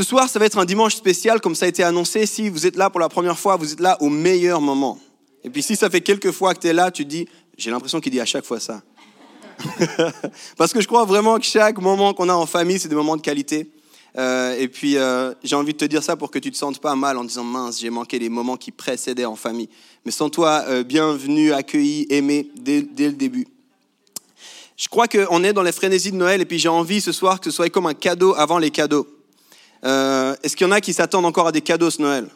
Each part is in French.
Ce soir, ça va être un dimanche spécial, comme ça a été annoncé. Si vous êtes là pour la première fois, vous êtes là au meilleur moment. Et puis si ça fait quelques fois que tu es là, tu te dis, j'ai l'impression qu'il dit à chaque fois ça. Parce que je crois vraiment que chaque moment qu'on a en famille, c'est des moments de qualité. Euh, et puis euh, j'ai envie de te dire ça pour que tu te sentes pas mal en disant, mince, j'ai manqué les moments qui précédaient en famille. Mais sans toi, euh, bienvenue, accueilli, aimé dès, dès le début. Je crois qu'on est dans les frénésies de Noël et puis j'ai envie ce soir que ce soit comme un cadeau avant les cadeaux. Euh, Est-ce qu'il y en a qui s'attendent encore à des cadeaux ce Noël?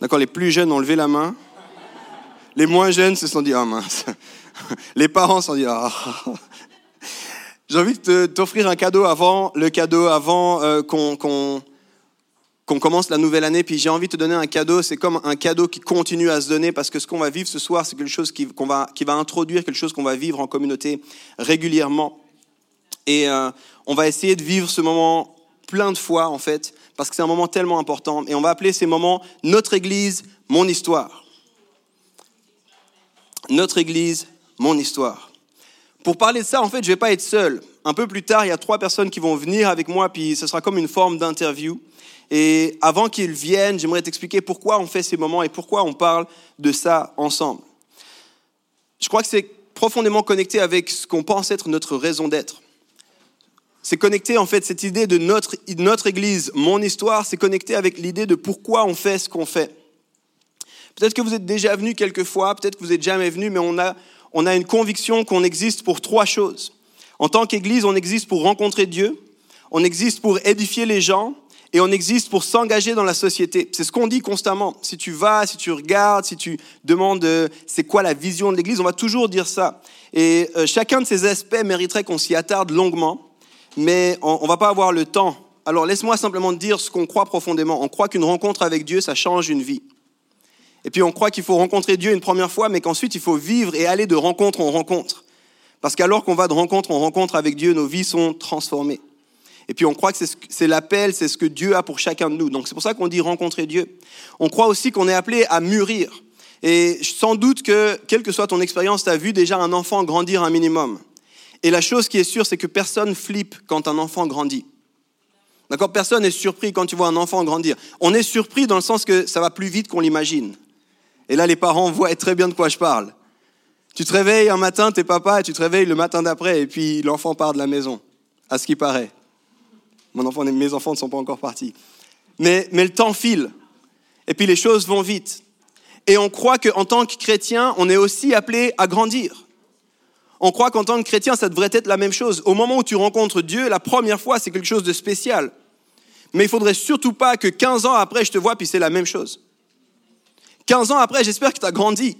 D'accord, les plus jeunes ont levé la main. Les moins jeunes se sont dit, ah mince. Les parents se sont dit, ah. J'ai envie de t'offrir un cadeau avant le cadeau, avant euh, qu'on commence la nouvelle année. Puis j'ai envie de te donner un cadeau. C'est comme un cadeau qui continue à se donner parce que ce qu'on va vivre ce soir, c'est quelque chose qui, va, qui va introduire quelque chose qu'on va vivre en communauté régulièrement. Et euh, on va essayer de vivre ce moment plein de fois, en fait, parce que c'est un moment tellement important. Et on va appeler ces moments Notre Église, mon histoire. Notre Église, mon histoire. Pour parler de ça, en fait, je ne vais pas être seul. Un peu plus tard, il y a trois personnes qui vont venir avec moi, puis ce sera comme une forme d'interview. Et avant qu'ils viennent, j'aimerais t'expliquer pourquoi on fait ces moments et pourquoi on parle de ça ensemble. Je crois que c'est profondément connecté avec ce qu'on pense être notre raison d'être. C'est connecté en fait cette idée de notre, Église, mon histoire, c'est connecté avec l'idée de pourquoi on fait ce qu'on fait. Peut-être que vous êtes déjà venu quelques fois, peut-être que vous n'êtes jamais venu, mais on a, on a une conviction qu'on existe pour trois choses. En tant qu'Église, on existe pour rencontrer Dieu, on existe pour édifier les gens et on existe pour s'engager dans la société. C'est ce qu'on dit constamment. Si tu vas, si tu regardes, si tu demandes euh, c'est quoi la vision de l'Église, on va toujours dire ça. Et euh, chacun de ces aspects mériterait qu'on s'y attarde longuement mais on ne va pas avoir le temps. Alors laisse-moi simplement te dire ce qu'on croit profondément. On croit qu'une rencontre avec Dieu, ça change une vie. Et puis on croit qu'il faut rencontrer Dieu une première fois, mais qu'ensuite il faut vivre et aller de rencontre en rencontre. Parce qu'alors qu'on va de rencontre en rencontre avec Dieu, nos vies sont transformées. Et puis on croit que c'est ce- c'est l'appel, c'est ce que Dieu a pour chacun de nous. Donc c'est pour ça qu'on dit rencontrer Dieu. On croit aussi qu'on est appelé à mûrir. Et sans doute que, quelle que soit ton expérience, tu as vu déjà un enfant grandir un minimum. Et la chose qui est sûre, c'est que personne flippe quand un enfant grandit. D'accord? Personne n'est surpris quand tu vois un enfant grandir. On est surpris dans le sens que ça va plus vite qu'on l'imagine. Et là, les parents voient très bien de quoi je parle. Tu te réveilles un matin, t'es papa, et tu te réveilles le matin d'après, et puis l'enfant part de la maison, à ce qui paraît. Mon enfant, mes enfants ne sont pas encore partis. Mais, mais le temps file, et puis les choses vont vite. Et on croit qu'en tant que chrétien, on est aussi appelé à grandir. On croit qu'en tant que chrétien, ça devrait être la même chose. Au moment où tu rencontres Dieu, la première fois, c'est quelque chose de spécial. Mais il faudrait surtout pas que 15 ans après, je te vois, puis c'est la même chose. 15 ans après, j'espère que tu as grandi.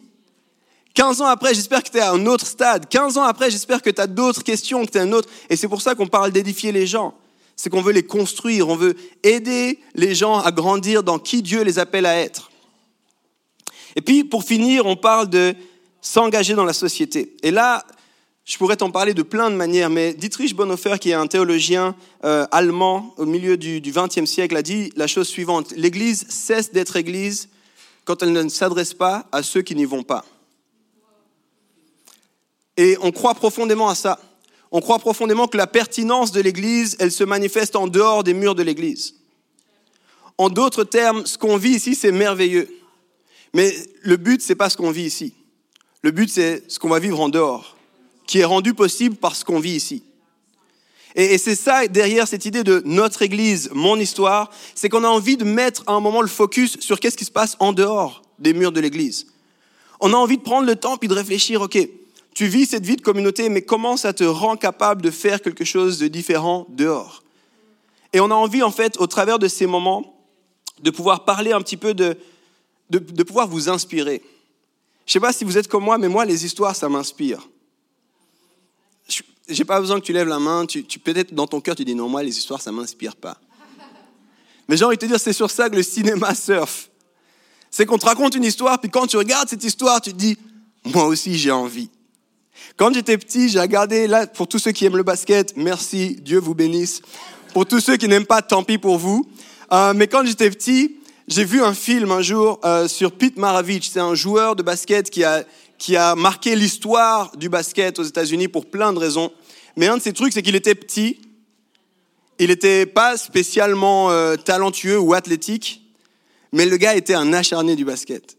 15 ans après, j'espère que tu es à un autre stade. 15 ans après, j'espère que tu as d'autres questions, que tu es un autre. Et c'est pour ça qu'on parle d'édifier les gens. C'est qu'on veut les construire, on veut aider les gens à grandir dans qui Dieu les appelle à être. Et puis, pour finir, on parle de s'engager dans la société. Et là, je pourrais t'en parler de plein de manières, mais Dietrich Bonhoeffer, qui est un théologien euh, allemand au milieu du XXe siècle, a dit la chose suivante l'Église cesse d'être Église quand elle ne s'adresse pas à ceux qui n'y vont pas. Et on croit profondément à ça. On croit profondément que la pertinence de l'Église, elle se manifeste en dehors des murs de l'Église. En d'autres termes, ce qu'on vit ici, c'est merveilleux. Mais le but, c'est pas ce qu'on vit ici. Le but, c'est ce qu'on va vivre en dehors, qui est rendu possible par ce qu'on vit ici. Et, et c'est ça derrière cette idée de notre Église, mon histoire, c'est qu'on a envie de mettre à un moment le focus sur qu'est-ce qui se passe en dehors des murs de l'Église. On a envie de prendre le temps puis de réfléchir, ok, tu vis cette vie de communauté, mais comment ça te rend capable de faire quelque chose de différent dehors? Et on a envie, en fait, au travers de ces moments, de pouvoir parler un petit peu de, de, de pouvoir vous inspirer. Je ne sais pas si vous êtes comme moi, mais moi, les histoires, ça m'inspire. J'ai pas besoin que tu lèves la main. Tu, tu peut-être dans ton cœur, tu dis non, moi, les histoires, ça m'inspire pas. Mais j'ai envie de te dire, c'est sur ça que le cinéma surfe. C'est qu'on te raconte une histoire, puis quand tu regardes cette histoire, tu te dis, moi aussi, j'ai envie. Quand j'étais petit, j'ai regardé, là, pour tous ceux qui aiment le basket, merci, Dieu vous bénisse. Pour tous ceux qui n'aiment pas, tant pis pour vous. Euh, mais quand j'étais petit, j'ai vu un film un jour euh, sur Pete Maravich. C'est un joueur de basket qui a, qui a marqué l'histoire du basket aux États-Unis pour plein de raisons. Mais un de ces trucs, c'est qu'il était petit. Il n'était pas spécialement euh, talentueux ou athlétique, mais le gars était un acharné du basket.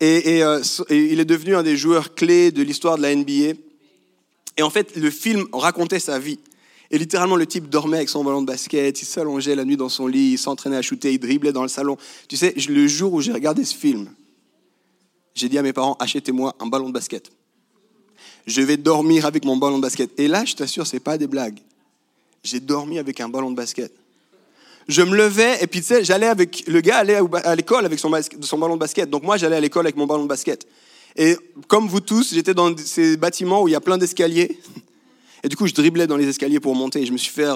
Et, et, et, il est devenu un des joueurs clés de l'histoire de la NBA. Et en fait, le film racontait sa vie. Et littéralement, le type dormait avec son ballon de basket, il s'allongeait la nuit dans son lit, il s'entraînait à shooter, il driblait dans le salon. Tu sais, le jour où j'ai regardé ce film, j'ai dit à mes parents, achetez-moi un ballon de basket. Je vais dormir avec mon ballon de basket. Et là, je t'assure, c'est pas des blagues. J'ai dormi avec un ballon de basket. Je me levais et puis tu sais, j'allais avec le gars allait à l'école avec son, ballon de basket. Donc moi, j'allais à l'école avec mon ballon de basket. Et comme vous tous, j'étais dans ces bâtiments où il y a plein d'escaliers. Et du coup, je driblais dans les escaliers pour monter. Je me suis fait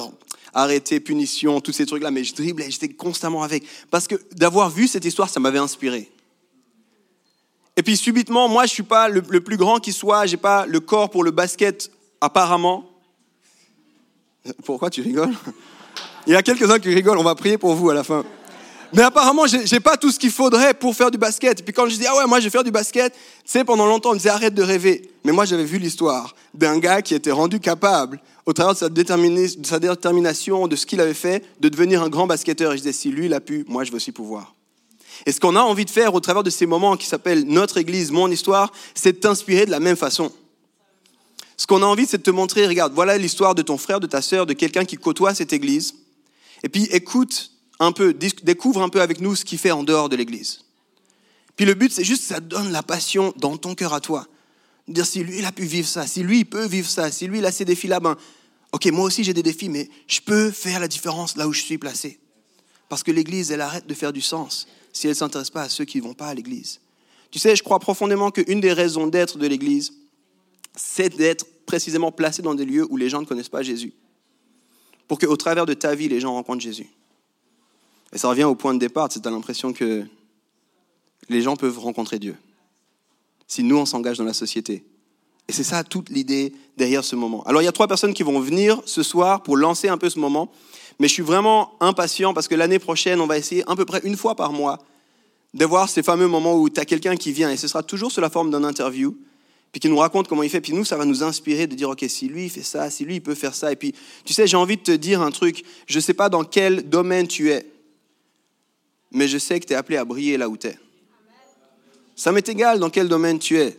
arrêter, punition, tous ces trucs-là. Mais je driblais, j'étais constamment avec. Parce que d'avoir vu cette histoire, ça m'avait inspiré. Et puis subitement, moi, je suis pas le, plus grand qui soit. J'ai pas le corps pour le basket, apparemment. Pourquoi tu rigoles? Il y a quelques-uns qui rigolent. On va prier pour vous à la fin. Mais apparemment, j'ai pas tout ce qu'il faudrait pour faire du basket. Et puis quand je dis, ah ouais, moi je vais faire du basket, tu sais, pendant longtemps, on me disait, arrête de rêver. Mais moi, j'avais vu l'histoire d'un gars qui était rendu capable, au travers de sa, de sa détermination, de ce qu'il avait fait, de devenir un grand basketteur. Et je disais, si lui, il a pu, moi, je veux aussi pouvoir. Et ce qu'on a envie de faire au travers de ces moments qui s'appellent notre Église, mon histoire, c'est de t'inspirer de la même façon. Ce qu'on a envie, c'est de te montrer, regarde, voilà l'histoire de ton frère, de ta sœur, de quelqu'un qui côtoie cette Église. Et puis écoute un peu, découvre un peu avec nous ce qu'il fait en dehors de l'Église. Puis le but, c'est juste que ça donne la passion dans ton cœur à toi. Dire si lui, il a pu vivre ça, si lui, il peut vivre ça, si lui, il a ces défis-là, ben, ok, moi aussi j'ai des défis, mais je peux faire la différence là où je suis placé. Parce que l'Église, elle arrête de faire du sens si elle ne s'intéresse pas à ceux qui ne vont pas à l'Église. Tu sais, je crois profondément qu'une des raisons d'être de l'Église, c'est d'être précisément placé dans des lieux où les gens ne connaissent pas Jésus. Pour qu'au travers de ta vie, les gens rencontrent Jésus. Et ça revient au point de départ, c'est à l'impression que les gens peuvent rencontrer Dieu. Si nous, on s'engage dans la société. Et c'est ça toute l'idée derrière ce moment. Alors il y a trois personnes qui vont venir ce soir pour lancer un peu ce moment. Mais je suis vraiment impatient parce que l'année prochaine, on va essayer à peu près une fois par mois de voir ces fameux moments où tu as quelqu'un qui vient, et ce sera toujours sous la forme d'un interview, puis qui nous raconte comment il fait. Puis nous, ça va nous inspirer de dire, OK, si lui, il fait ça, si lui, il peut faire ça. Et puis, tu sais, j'ai envie de te dire un truc. Je ne sais pas dans quel domaine tu es mais je sais que tu es appelé à briller là où tu es. Ça m'est égal dans quel domaine tu es.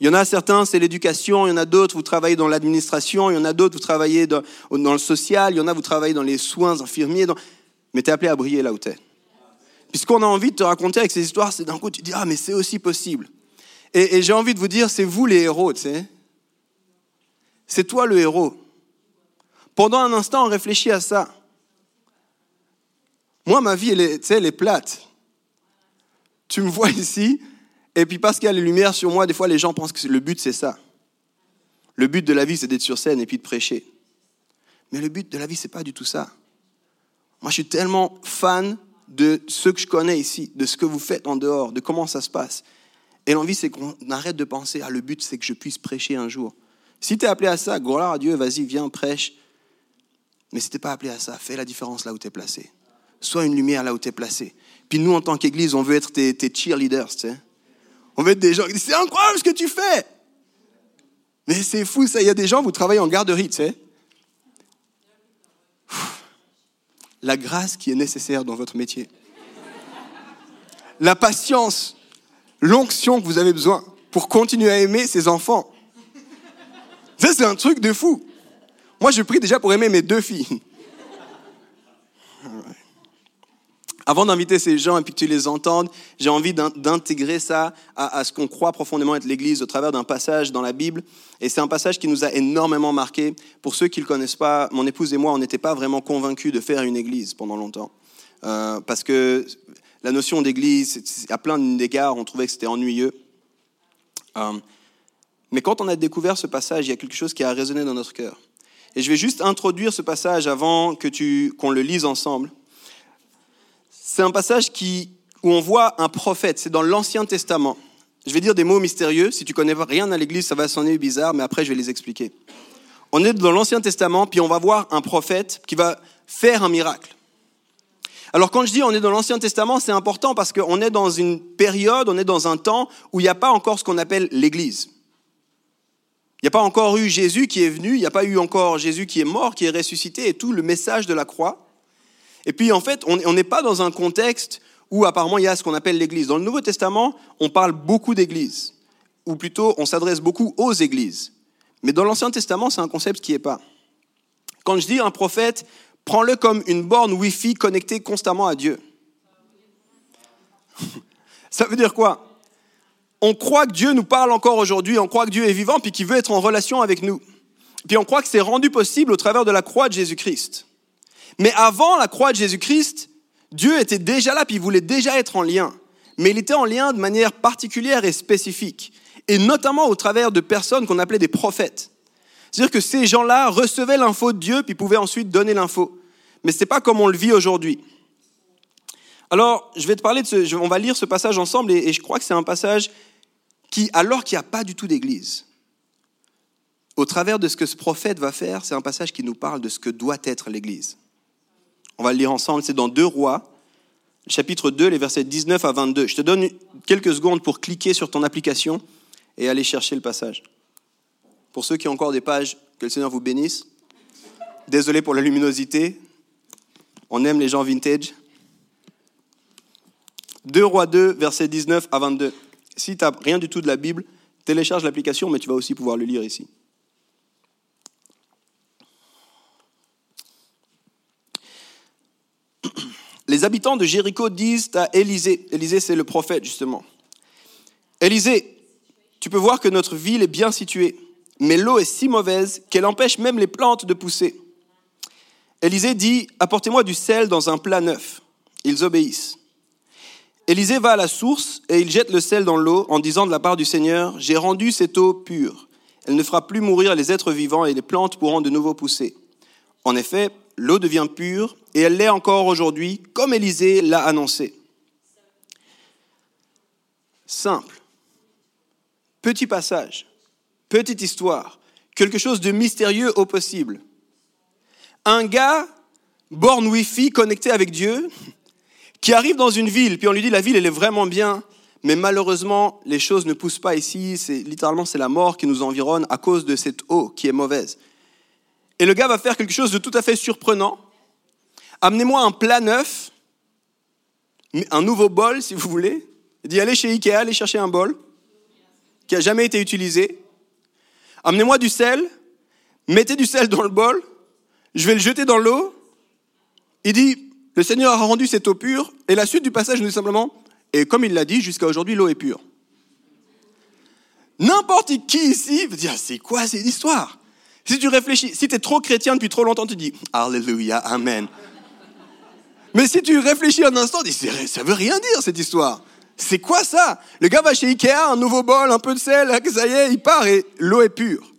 Il y en a certains, c'est l'éducation, il y en a d'autres, vous travaillez dans l'administration, il y en a d'autres, vous travaillez dans, le social, il y en a, vous travaillez dans les soins infirmiers, mais tu es appelé à briller là où tu es. Puis ce qu'on a envie de te raconter avec ces histoires, c'est d'un coup, tu dis, ah, mais c'est aussi possible. Et, j'ai envie de vous dire, c'est vous les héros, tu sais. C'est toi le héros. Pendant un instant, on réfléchit à ça. Moi, ma vie, elle est, elle est plate. Tu me vois ici, et puis parce qu'il y a les lumières sur moi, des fois les gens pensent que le but, c'est ça. Le but de la vie, c'est d'être sur scène et puis de prêcher. Mais le but de la vie, c'est pas du tout ça. Moi, je suis tellement fan de ce que je connais ici, de ce que vous faites en dehors, de comment ça se passe. Et l'envie, c'est qu'on arrête de penser, ah, le but, c'est que je puisse prêcher un jour. Si tu es appelé à ça, gloire à Dieu, vas-y, viens, prêche. Mais si tu pas appelé à ça, fais la différence là où tu es placé sois une lumière là où tu es placé. Puis nous, en tant qu'Église, on veut être tes, cheerleaders, tu sais. On veut être des gens qui disent, c'est incroyable ce que tu fais. Mais c'est fou, ça. Il y a des gens, vous travaillez en garderie, tu sais. La grâce qui est nécessaire dans votre métier. La patience, l'onction que vous avez besoin pour continuer à aimer ces enfants. Ça, c'est un truc de fou. Moi, je prie déjà pour aimer mes deux filles. Avant d'inviter ces gens et puis que tu les entendes, j'ai envie d'intégrer ça à, ce qu'on croit profondément être l'Église au travers d'un passage dans la Bible. Et c'est un passage qui nous a énormément marqué. Pour ceux qui ne le connaissent pas, mon épouse et moi, on n'était pas vraiment convaincus de faire une Église pendant longtemps. Euh, parce que la notion d'Église, à plein d'égards, on trouvait que c'était ennuyeux. Euh, Mais quand on a découvert ce passage, il y a quelque chose qui a résonné dans notre cœur. Et je vais juste introduire ce passage avant que tu, qu'on le lise ensemble. C'est un passage où on voit un prophète, c'est dans l'Ancien Testament. Je vais dire des mots mystérieux. Si tu connais rien à l'Église, ça va sonner bizarre, mais après, je vais les expliquer. On est dans l'Ancien Testament, puis on va voir un prophète qui va faire un miracle. Alors quand je dis on est dans l'Ancien Testament, c'est important parce qu'on est dans une période, on est dans un temps où il n'y a pas encore ce qu'on appelle l'Église. Il n'y a pas encore eu Jésus qui est venu, il n'y a pas eu encore Jésus qui est mort, qui est ressuscité, et tout le message de la croix. Et puis en fait, on n'est pas dans un contexte où apparemment il y a ce qu'on appelle l'Église. Dans le Nouveau Testament, on parle beaucoup d'Église, ou plutôt on s'adresse beaucoup aux Églises. Mais dans l'Ancien Testament, c'est un concept qui n'est pas. Quand je dis un prophète, prends-le comme une borne Wi-Fi connectée constamment à Dieu. Ça veut dire quoi? On croit que Dieu nous parle encore aujourd'hui, on croit que Dieu est vivant, puis qu'il veut être en relation avec nous. Puis on croit que c'est rendu possible au travers de la croix de Jésus-Christ. Mais avant la croix de Jésus-Christ, Dieu était déjà là, puis il voulait déjà être en lien. Mais il était en lien de manière particulière et spécifique, et notamment au travers de personnes qu'on appelait des prophètes. C'est-à-dire que ces gens-là recevaient l'info de Dieu, puis pouvaient ensuite donner l'info. Mais ce n'est pas comme on le vit aujourd'hui. Alors, je vais te parler de ce, on va lire ce passage ensemble, et, et je crois que c'est un passage qui, alors qu'il n'y a pas du tout d'église, au travers de ce que ce prophète va faire, c'est un passage qui nous parle de ce que doit être l'église. On va le lire ensemble, c'est dans 2 Rois, chapitre 2, les versets 19 à 22. Je te donne quelques secondes pour cliquer sur ton application et aller chercher le passage. Pour ceux qui ont encore des pages, que le Seigneur vous bénisse. Désolé pour la luminosité. On aime les gens vintage. 2 Rois 2, versets 19 à 22. Si tu n'as rien du tout de la Bible, télécharge l'application, mais tu vas aussi pouvoir le lire ici. Les habitants de Jéricho disent à Élisée, Élisée c'est le prophète justement, Élisée, tu peux voir que notre ville est bien située mais l'eau est si mauvaise qu'elle empêche même les plantes de pousser. Élisée dit, apportez-moi du sel dans un plat neuf. Ils obéissent. Élisée va à la source et il jette le sel dans l'eau en disant de la part du Seigneur, j'ai rendu cette eau pure. Elle ne fera plus mourir les êtres vivants et les plantes pourront de nouveau pousser. En effet, l'eau devient pure et elle l'est encore aujourd'hui, comme Élisée l'a annoncé. Simple. Petit passage petite histoire, quelque chose de mystérieux au possible. Un gars, borne Wi-Fi, connecté avec Dieu, qui arrive dans une ville, puis on lui dit la ville, elle est vraiment bien, mais malheureusement, les choses ne poussent pas ici, c'est littéralement c'est la mort qui nous environne à cause de cette eau qui est mauvaise. Et le gars va faire quelque chose de tout à fait surprenant. Amenez-moi un plat neuf, un nouveau bol si vous voulez. Il dit allez chez Ikea, allez chercher un bol qui a jamais été utilisé. Amenez-moi du sel, mettez du sel dans le bol, je vais le jeter dans l'eau. Il dit, le Seigneur a rendu cette eau pure, et la suite du passage nous dit simplement, et comme il l'a dit, jusqu'à aujourd'hui, l'eau est pure. N'importe qui ici veut dire, c'est quoi cette histoire? Si tu réfléchis, si tu es trop chrétien depuis trop longtemps, tu dis, Alléluia, Amen. Mais si tu réfléchis un instant, tu dis, ça veut rien dire cette histoire. C'est quoi ça? Le gars va chez Ikea, un nouveau bol, un peu de sel, ça y est, il part et l'eau est pure.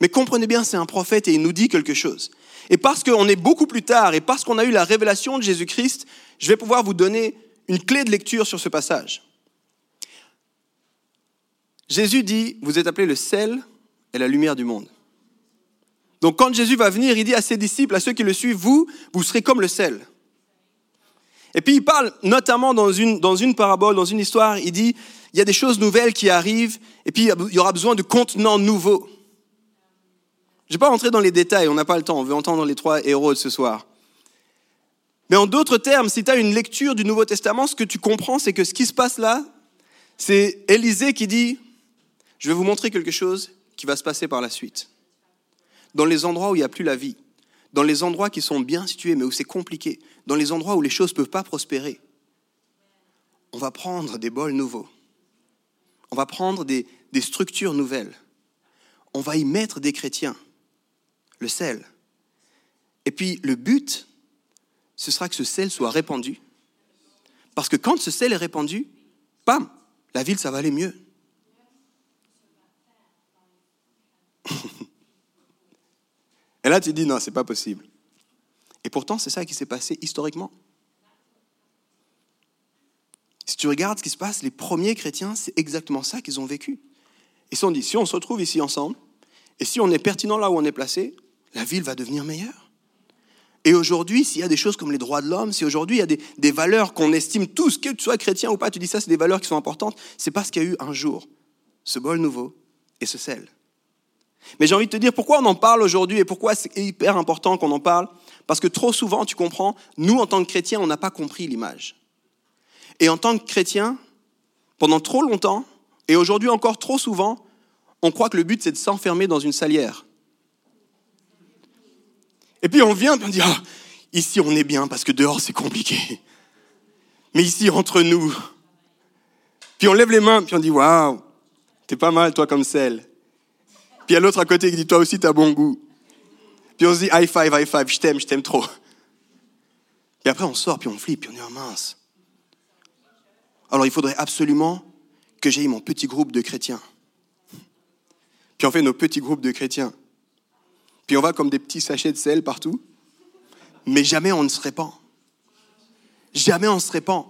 Mais comprenez bien, c'est un prophète et il nous dit quelque chose. Et parce qu'on est beaucoup plus tard et parce qu'on a eu la révélation de Jésus-Christ, je vais pouvoir vous donner une clé de lecture sur ce passage. Jésus dit, vous êtes appelés le sel et la lumière du monde. Donc quand Jésus va venir, il dit à ses disciples, à ceux qui le suivent, vous, vous serez comme le sel. Et puis il parle notamment dans une, dans une parabole, dans une histoire, il dit, il y a des choses nouvelles qui arrivent, et puis il y aura besoin de contenants nouveaux. Je ne vais pas rentrer dans les détails, on n'a pas le temps, on veut entendre les trois héros de ce soir. Mais en d'autres termes, si tu as une lecture du Nouveau Testament, ce que tu comprends, c'est que ce qui se passe là, c'est Élisée qui dit, je vais vous montrer quelque chose qui va se passer par la suite. Dans les endroits où il n'y a plus la vie, dans les endroits qui sont bien situés, mais où c'est compliqué, dans les endroits où les choses ne peuvent pas prospérer, on va prendre des bols nouveaux. On va prendre des, structures nouvelles. On va y mettre des chrétiens, le sel. Et puis le but, ce sera que ce sel soit répandu. Parce que quand ce sel est répandu, pam, la ville, ça va aller mieux. là, tu dis non, c'est pas possible. Et pourtant, c'est ça qui s'est passé historiquement. Si tu regardes ce qui se passe, les premiers chrétiens, c'est exactement ça qu'ils ont vécu. Ils se sont dit, si on se retrouve ici ensemble, et si on est pertinent là où on est placé, la ville va devenir meilleure. Et aujourd'hui, s'il y a des choses comme les droits de l'homme, si aujourd'hui il y a des, valeurs qu'on estime tous, que tu sois chrétien ou pas, tu dis ça, c'est des valeurs qui sont importantes, c'est parce qu'il y a eu un jour ce bol nouveau et ce sel. Mais j'ai envie de te dire pourquoi on en parle aujourd'hui et pourquoi c'est hyper important qu'on en parle? Parce que trop souvent, tu comprends, nous en tant que chrétiens, on n'a pas compris l'image. Et en tant que chrétiens, pendant trop longtemps, et aujourd'hui encore trop souvent, on croit que le but c'est de s'enfermer dans une salière. Et puis on vient et on dit, ah, ici on est bien parce que dehors c'est compliqué. Mais ici entre nous. Puis on lève les mains, puis on dit, waouh, t'es pas mal toi comme sel. Puis il y a l'autre à côté qui dit, toi aussi t'as bon goût. Puis on se dit, high five, high five, je t'aime, je t'aime trop. Et après on sort, puis on flippe, puis on dit, oh mince. Alors il faudrait absolument que j'aie mon petit groupe de chrétiens. Puis on fait nos petits groupes de chrétiens. Puis on va comme des petits sachets de sel partout. Mais jamais on ne se répand. Jamais on se répand.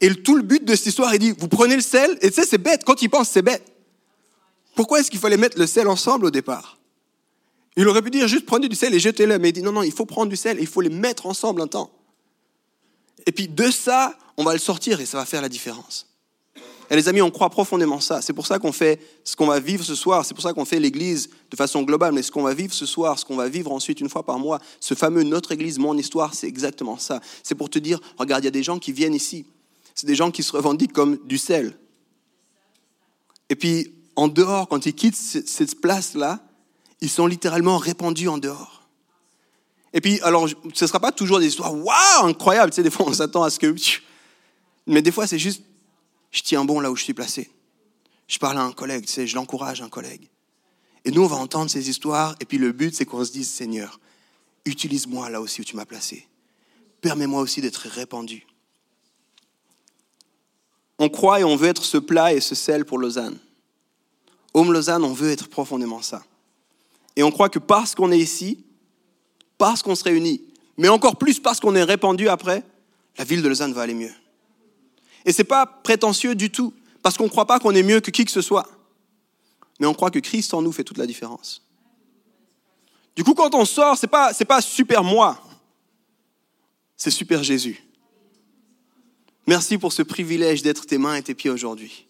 Et tout le but de cette histoire, il dit, vous prenez le sel, et tu sais, c'est bête, quand il pense, c'est bête. Pourquoi est-ce qu'il fallait mettre le sel ensemble au départ Il aurait pu dire juste prenez du sel et jetez-le, mais il dit non, non, il faut prendre du sel et il faut les mettre ensemble un temps. Et puis de ça, on va le sortir et ça va faire la différence. Et les amis, on croit profondément ça. C'est pour ça qu'on fait ce qu'on va vivre ce soir. C'est pour ça qu'on fait l'Église de façon globale. Mais ce qu'on va vivre ce soir, ce qu'on va vivre ensuite une fois par mois, ce fameux notre Église, mon histoire, c'est exactement ça. C'est pour te dire, regarde, il y a des gens qui viennent ici. C'est des gens qui se revendiquent comme du sel. Et puis, en dehors, quand ils quittent cette place-là, ils sont littéralement répandus en dehors. Et puis, alors, ce ne sera pas toujours des histoires, waouh, incroyables. Tu sais, des fois, on s'attend à ce que. Mais des fois, c'est juste je tiens bon là où je suis placé. Je parle à un collègue, tu sais, je l'encourage, un collègue. Et nous, on va entendre ces histoires, et puis le but, c'est qu'on se dise, Seigneur, utilise-moi là aussi où tu m'as placé. Permets-moi aussi d'être répandu. On croit et on veut être ce plat et ce sel pour Lausanne. Home Lausanne, on veut être profondément ça. Et on croit que parce qu'on est ici, parce qu'on se réunit, mais encore plus parce qu'on est répandu après, la ville de Lausanne va aller mieux. Et ce n'est pas prétentieux du tout, parce qu'on ne croit pas qu'on est mieux que qui que ce soit. Mais on croit que Christ en nous fait toute la différence. Du coup, quand on sort, ce n'est pas, pas super moi, c'est super Jésus. Merci pour ce privilège d'être tes mains et tes pieds aujourd'hui.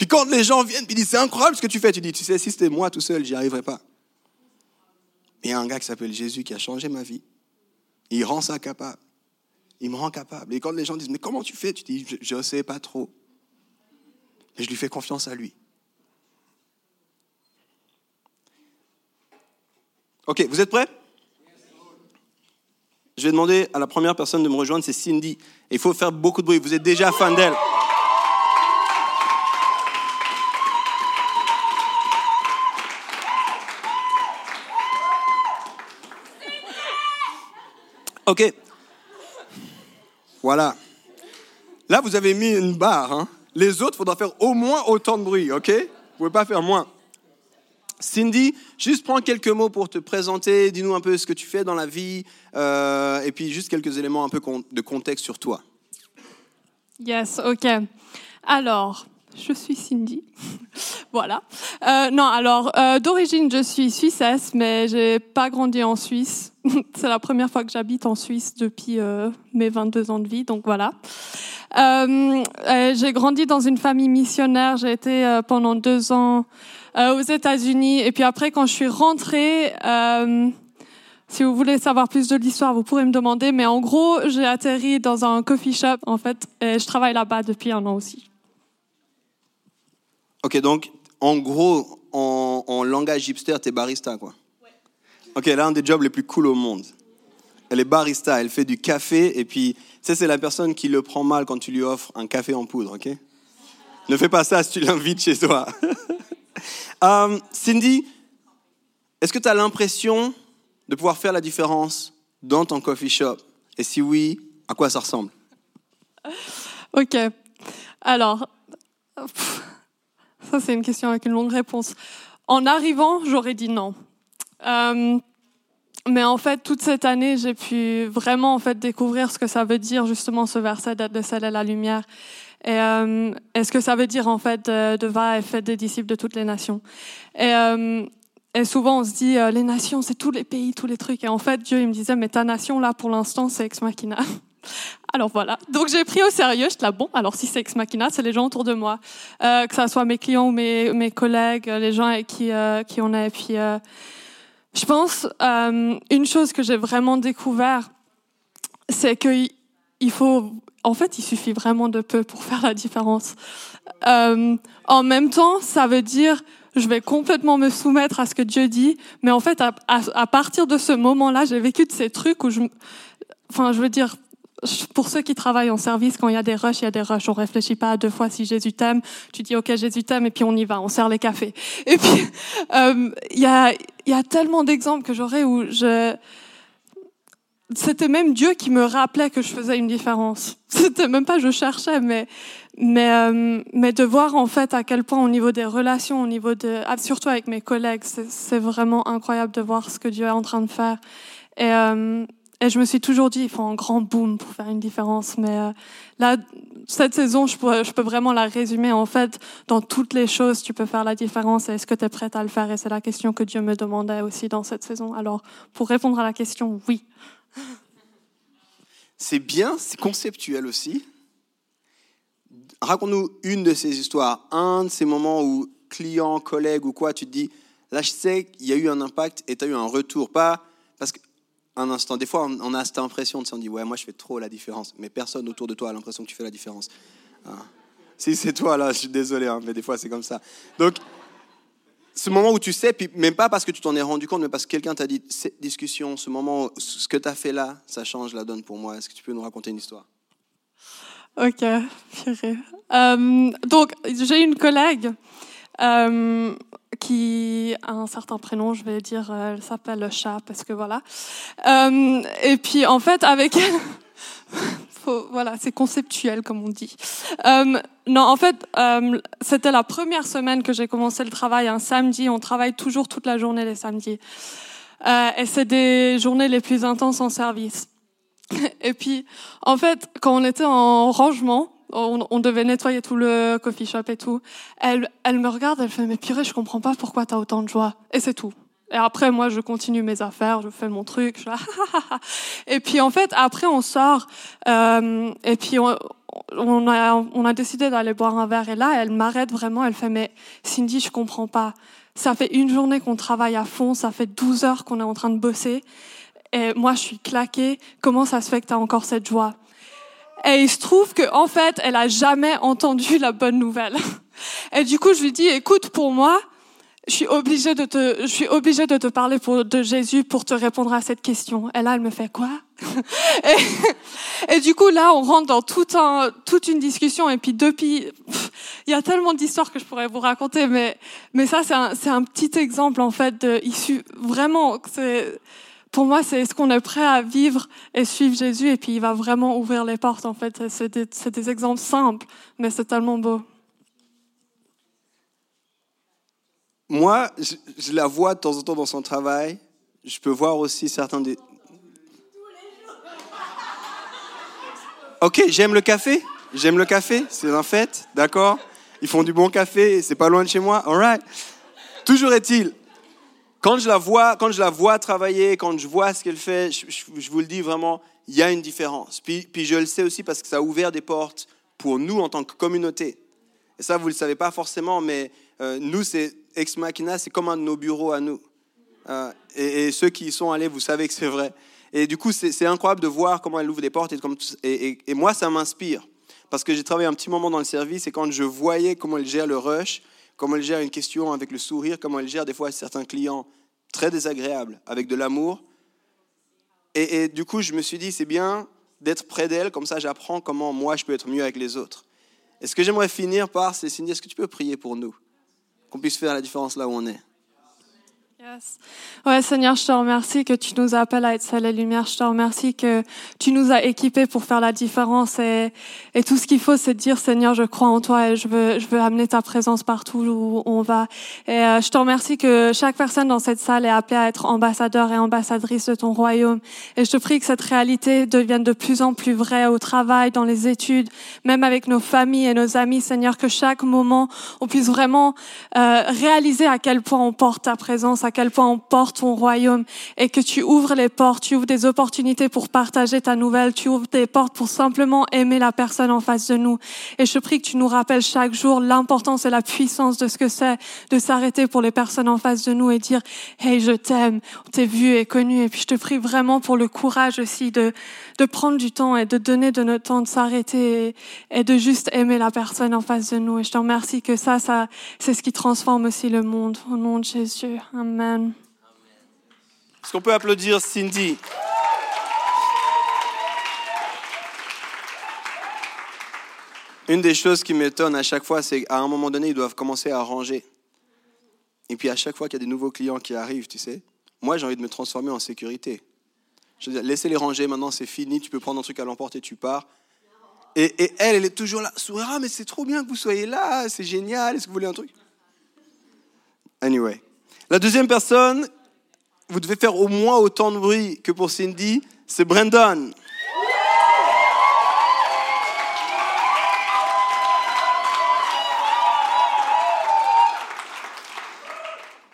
Puis quand les gens viennent et disent c'est incroyable ce que tu fais, tu dis tu sais, si c'était moi tout seul, j'y arriverais pas. Mais il y a un gars qui s'appelle Jésus qui a changé ma vie. Il rend ça capable il me rend capable. Et quand les gens disent, mais comment tu fais? Tu dis, je ne sais pas trop. Mais je lui fais confiance à lui. Ok, vous êtes prêts? Je vais demander à la première personne de me rejoindre, c'est Cindy. Il faut faire beaucoup de bruit. Vous êtes déjà fan d'elle. Ok, voilà. Là, vous avez mis une barre. Hein. Les autres, il faudra faire au moins autant de bruit, ok? Vous ne pouvez pas faire moins. Cindy, juste prends quelques mots pour te présenter. Dis-nous un peu ce que tu fais dans la vie. Euh, et puis juste quelques éléments un peu de contexte sur toi. Yes, ok. Alors, je suis Cindy. voilà. Euh, non, alors, euh, d'origine, je suis suissesse, mais j'ai pas grandi en Suisse. C'est la première fois que j'habite en Suisse depuis euh, mes 22 ans de vie, donc voilà. j'ai grandi dans une famille missionnaire. J'ai été pendant deux ans aux États-Unis. Et puis après, quand je suis rentrée, si vous voulez savoir plus de l'histoire, vous pourrez me demander. Mais en gros, j'ai atterri dans un coffee shop, en fait, et je travaille là-bas depuis un an aussi. Ok, donc en gros, en, langage hipster, t'es barista, quoi. Ok, elle a un des jobs les plus cool au monde. Elle est barista, elle fait du café, et puis, tu c'est la personne qui le prend mal quand tu lui offres un café en poudre, ok? Ne fais pas ça si tu l'invites chez toi. Euh, Cindy, est-ce que tu as l'impression de pouvoir faire la différence dans ton coffee shop? Et si oui, à quoi ça ressemble? Ok. Alors, ça, c'est une question avec une longue réponse. En arrivant, j'aurais dit non. Euh, mais en fait, toute cette année, j'ai pu vraiment en fait découvrir ce que ça veut dire justement ce verset d'être le sel et la lumière. Et, euh, ce que ça veut dire en fait de, de va et fait des disciples de toutes les nations. Et, euh, et souvent on se dit euh, les nations c'est tous les pays, tous les trucs. Et en fait Dieu il me disait mais ta nation là pour l'instant c'est ex machina. Alors voilà. Donc j'ai pris au sérieux. Je là bon. Alors si c'est ex machina, c'est les gens autour de moi, euh, que ça soit mes clients ou mes, mes collègues, les gens avec qui euh, qui on est. Et puis euh, je pense euh, une chose que j'ai vraiment découvert, c'est que il faut. En fait, il suffit vraiment de peu pour faire la différence. Euh, en même temps, ça veut dire je vais complètement me soumettre à ce que Dieu dit. Mais en fait, à, à, à partir de ce moment-là, j'ai vécu de ces trucs où je, enfin, je veux dire, pour ceux qui travaillent en service, quand il y a des rushs, il y a des rushs. On réfléchit pas à deux fois si Jésus t'aime. Tu dis OK, Jésus t'aime, et puis on y va, on sert les cafés. Et puis euh, il y a tellement d'exemples que j'aurais où je c'était même Dieu qui me rappelait que je faisais une différence. C'était même pas je cherchais, mais mais euh, mais de voir en fait à quel point au niveau des relations, au niveau de ah, surtout avec mes collègues, c'est vraiment incroyable de voir ce que Dieu est en train de faire. Et euh, et je me suis toujours dit, il faut un grand boom pour faire une différence. Mais euh, là, cette saison, je peux, vraiment la résumer. En fait, dans toutes les choses, tu peux faire la différence. Est-ce que tu es prête à le faire? Et c'est la question que Dieu me demandait aussi dans cette saison. Alors, pour répondre à la question, oui. C'est bien, c'est conceptuel aussi. Raconte-nous une de ces histoires, un de ces moments où client, collègue ou quoi, tu te dis, là je sais qu'il y a eu un impact et tu as eu un retour. Pas parce qu'un instant, des fois on a cette impression de se dire, ouais, moi je fais trop la différence, mais personne autour de toi a l'impression que tu fais la différence. Ah. Si c'est toi là, je suis désolé, hein, mais des fois c'est comme ça. Donc, ce moment où tu sais, puis même pas parce que tu t'en es rendu compte, mais parce que quelqu'un t'a dit, cette discussion, ce moment, ce que tu as fait là, ça change la donne pour moi. Est-ce que tu peux nous raconter une histoire? Ok, euh, donc, j'ai une collègue euh, qui a un certain prénom, je vais dire, euh, elle s'appelle le chat, parce que voilà. Euh, et puis, en fait, avec. Faut, voilà, c'est conceptuel comme on dit. Euh, non, en fait, euh, c'était la première semaine que j'ai commencé le travail, un samedi. On travaille toujours toute la journée les samedis. Euh, et c'est des journées les plus intenses en service. Et puis, en fait, quand on était en rangement, on, on, devait nettoyer tout le coffee shop et tout. Elle, elle me regarde, elle fait mais purée, je comprends pas pourquoi tu as autant de joie. Et c'est tout. Et après, moi, je continue mes affaires, je fais mon truc. Je... et puis, en fait, après, on sort. Euh, et puis, on, on, a, on a décidé d'aller boire un verre. Et là, elle m'arrête vraiment. Elle fait, mais Cindy, je comprends pas. Ça fait une journée qu'on travaille à fond. Ça fait 12 heures qu'on est en train de bosser. Et moi, je suis claquée. Comment ça se fait que tu as encore cette joie? Et il se trouve que en fait, elle a jamais entendu la bonne nouvelle. Et du coup, je lui dis, écoute, pour moi, je suis obligée de te, je suis obligée de te parler pour, de Jésus pour te répondre à cette question. Et là, elle me fait quoi? Et, et, du coup, là, on rentre dans tout un, toute une discussion. Et puis depuis, il y a tellement d'histoires que je pourrais vous raconter, mais, mais ça, c'est un, c'est un petit exemple en fait de issu. Vraiment, c'est, pour moi, c'est ce qu'on est prêt à vivre et suivre Jésus. Et puis, il va vraiment ouvrir les portes. En fait, c'est des, exemples simples, mais c'est tellement beau. moi, je, la vois de temps en temps dans son travail. Je peux voir aussi certains des. Ok, j'aime le café. J'aime le café, c'est un fait, d'accord? Ils font du bon café, c'est pas loin de chez moi, alright. Toujours est-il, quand je la vois, quand je la vois travailler, quand je vois ce qu'elle fait, je, vous le dis vraiment, il y a une différence. Puis, je le sais aussi parce que ça a ouvert des portes pour nous en tant que communauté. Et ça, vous le savez pas forcément, mais euh, nous, c'est Ex Machina, c'est comme un de nos bureaux à nous. Euh, et, ceux qui y sont allés, vous savez que c'est vrai. Et du coup, c'est incroyable de voir comment elle ouvre des portes. Et moi, ça m'inspire. Parce que j'ai travaillé un petit moment dans le service et quand je voyais comment elle gère le rush, comment elle gère une question avec le sourire, comment elle gère des fois certains clients très désagréables avec de l'amour. Et, du coup, je me suis dit, c'est bien d'être près d'elle, comme ça j'apprends comment moi je peux être mieux avec les autres. Et ce que j'aimerais finir par, c'est Cindy, est-ce que tu peux prier pour nous? Qu'on puisse faire la différence là où on est. Yes. Ouais, Seigneur, je te remercie que tu nous appelles à être sel et lumière. Je te remercie que tu nous as équipés pour faire la différence. Et, et tout ce qu'il faut, c'est dire, Seigneur, je crois en toi et je veux, je veux amener ta présence partout où on va. Et euh, je te remercie que chaque personne dans cette salle est appelée à être ambassadeur et ambassadrice de ton royaume. Et je te prie que cette réalité devienne de plus en plus vraie au travail, dans les études, même avec nos familles et nos amis, Seigneur, que chaque moment, on puisse vraiment euh, réaliser à quel point on porte ta présence, quel point on porte ton royaume et que tu ouvres les portes, tu ouvres des opportunités pour partager ta nouvelle, tu ouvres des portes pour simplement aimer la personne en face de nous. Et je prie que tu nous rappelles chaque jour l'importance et la puissance de ce que c'est de s'arrêter pour les personnes en face de nous et dire, hey, je t'aime, on t'est vu et connu. Et puis je te prie vraiment pour le courage aussi de, de prendre du temps et de donner de notre temps, de s'arrêter et, et de juste aimer la personne en face de nous. Et je te remercie que ça, ça, c'est ce qui transforme aussi le monde. Au nom de Jésus. Amen. Est-ce qu'on peut applaudir Cindy? Une des choses qui m'étonne à chaque fois, c'est qu'à un moment donné, ils doivent commencer à ranger. Et puis à chaque fois qu'il y a des nouveaux clients qui arrivent, tu sais, moi j'ai envie de me transformer en sécurité. Je veux dire, laissez-les ranger, maintenant c'est fini, tu peux prendre un truc à l'emporter, tu pars. Et, et, elle, elle est toujours là, sourire, ah mais c'est trop bien que vous soyez là, c'est génial, est-ce que vous voulez un truc? Anyway. La deuxième personne, vous devez faire au moins autant de bruit que pour Cindy, c'est Brandon.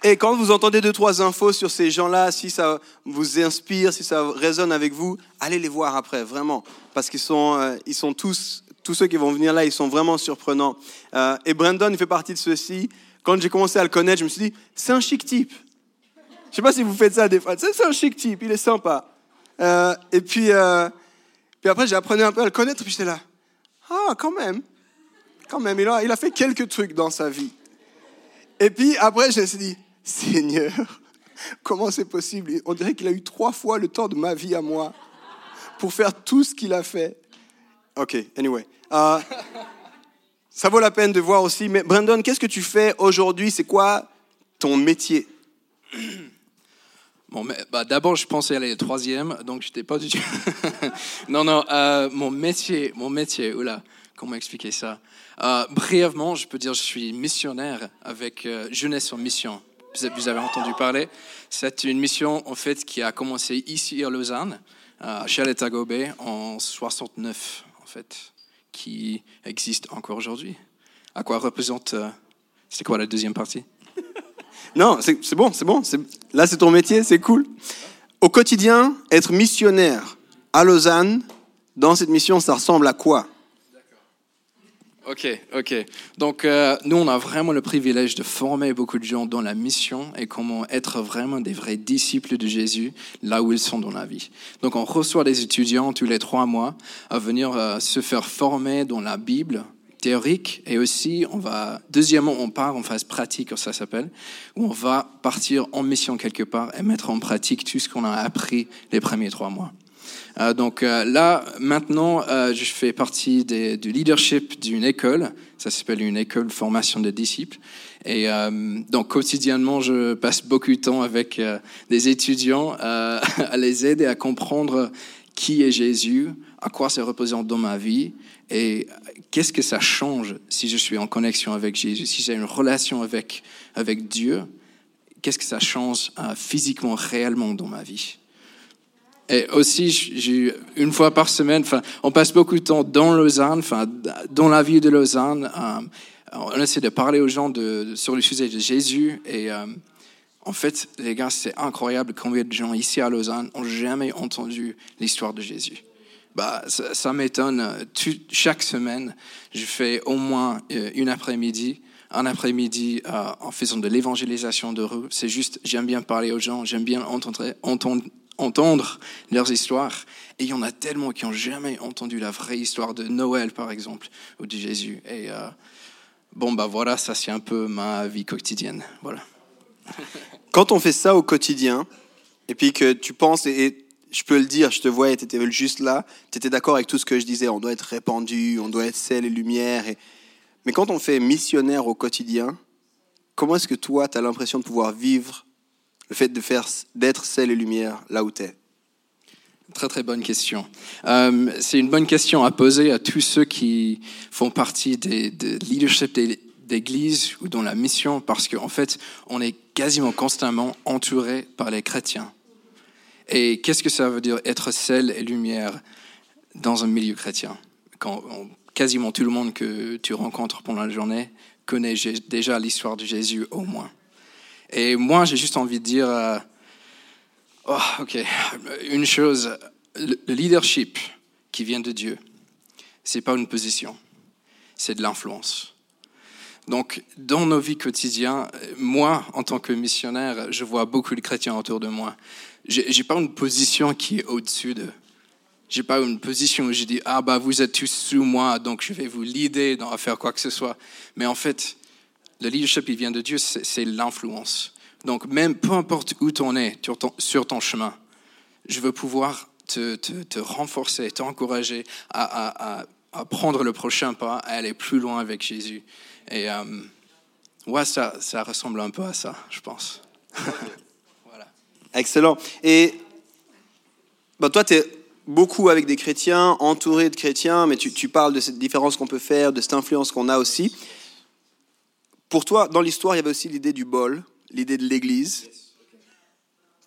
Et quand vous entendez deux, trois infos sur ces gens-là, si ça vous inspire, si ça résonne avec vous, allez les voir après, vraiment. Parce qu'ils sont, euh, ils sont tous, tous ceux qui vont venir là, ils sont vraiment surprenants. Euh, et Brandon, fait partie de ceux-ci. Quand j'ai commencé à le connaître, je me suis dit, c'est un chic type. Je sais pas si vous faites ça des fois. C'est un chic type, il est sympa. Euh, et puis, euh, puis après, j'ai appris un peu à le connaître, puis j'étais là. Ah, quand même. Quand même, il a, il a fait quelques trucs dans sa vie. Et puis après, je me suis dit, Seigneur, comment c'est possible? On dirait qu'il a eu trois fois le temps de ma vie à moi pour faire tout ce qu'il a fait. Ok, anyway. Euh, ça vaut la peine de voir aussi. Mais Brandon, qu'est-ce que tu fais aujourd'hui? C'est quoi ton métier? Bon, bah, d'abord, je pensais aller troisième, donc je n'étais pas du tout. non, non, euh, mon métier, mon métier, oula, comment expliquer ça? Euh, Brièvement, je peux dire, je suis missionnaire avec euh, Jeunesse en Mission. Vous, avez entendu parler C'est une mission, en fait, qui a commencé ici à Lausanne, à Chalet-Agobé, en 69, en fait, qui existe encore aujourd'hui. À quoi représente. euh, c'est quoi la deuxième partie? Non, c'est bon, c'est bon. Là, c'est ton métier, c'est cool. Au quotidien, être missionnaire à Lausanne, dans cette mission, ça ressemble à quoi? Ok, ok. Donc, euh, nous, on a vraiment le privilège de former beaucoup de gens dans la mission et comment être vraiment des vrais disciples de Jésus là où ils sont dans la vie. Donc, on reçoit des étudiants tous les trois mois à venir euh, se faire former dans la Bible théorique et aussi on va deuxièmement on part en phase pratique ça s'appelle où on va partir en mission quelque part et mettre en pratique tout ce qu'on a appris les premiers trois mois. Euh, donc euh, là, maintenant, euh, je fais partie du leadership d'une école. Ça s'appelle une école formation de disciples. Et donc quotidiennement, je passe beaucoup de temps avec des étudiants à les aider à comprendre qui est Jésus, à quoi ça représente dans ma vie et qu'est-ce que ça change si je suis en connexion avec Jésus, si j'ai une relation avec, avec Dieu, qu'est-ce que ça change physiquement, réellement dans ma vie. Et aussi, une fois par semaine, enfin, on passe beaucoup de temps dans Lausanne, enfin, dans la ville de Lausanne. euh, on essaie de parler aux gens de, sur le sujet de Jésus. Et euh, en fait, les gars, c'est incroyable combien de gens ici à Lausanne ont jamais entendu l'histoire de Jésus. Bah, ça, ça m'étonne. Chaque semaine, je fais au moins euh, une après-midi, un après-midi euh, en faisant de l'évangélisation de rue. C'est juste, j'aime bien parler aux gens, j'aime bien entendre, entendre, entendre leurs histoires. Et il y en a tellement qui n'ont jamais entendu la vraie histoire de Noël, par exemple, ou de Jésus. Et euh, bon, bah voilà, ça c'est un peu ma vie quotidienne. Voilà. Quand on fait ça au quotidien, et puis que tu penses, et, et je peux le dire, je te vois, tu étais juste là, tu étais d'accord avec tout ce que je disais, on doit être répandu, on doit être sel et lumière. Et... Mais quand on fait missionnaire au quotidien, comment est-ce que toi, tu as l'impression de pouvoir vivre Le fait de faire, d'être sel et lumière là où tu es. Très très bonne question. Euh, c'est une bonne question à poser à tous ceux qui font partie des, de leadership d'église ou dans la mission, parce qu'en fait, on est quasiment constamment entouré par les chrétiens. Et qu'est-ce que ça veut dire être sel et lumière dans un milieu chrétien? Quand quasiment tout le monde que tu rencontres pendant la journée connaît déjà l'histoire de Jésus au moins. Et moi, j'ai juste envie de dire, euh, oh, ok, une chose, le leadership qui vient de Dieu, c'est pas une position, c'est de l'influence. Donc, dans nos vies quotidiennes, moi, en tant que missionnaire, je vois beaucoup de chrétiens autour de moi. J'ai pas une position qui est au-dessus d'eux. J'ai pas une position où je dis ah bah vous êtes tous sous moi donc je vais vous leader dans à faire quoi que ce soit. Mais en fait, le leadership il vient de Dieu, c'est l'influence. Donc même peu importe où tu es sur ton, chemin, je veux pouvoir te, te, renforcer, t'encourager à, à, à, prendre le prochain pas, à aller plus loin avec Jésus. Et euh, ouais, ça, ça ressemble un peu à ça, je pense. voilà. Excellent. Et bah, toi, tu es beaucoup avec des chrétiens, entouré de chrétiens, mais tu, tu parles de cette différence qu'on peut faire, de cette influence qu'on a aussi. Pour toi, dans l'histoire, il y avait aussi l'idée du bol, l'idée de l'église.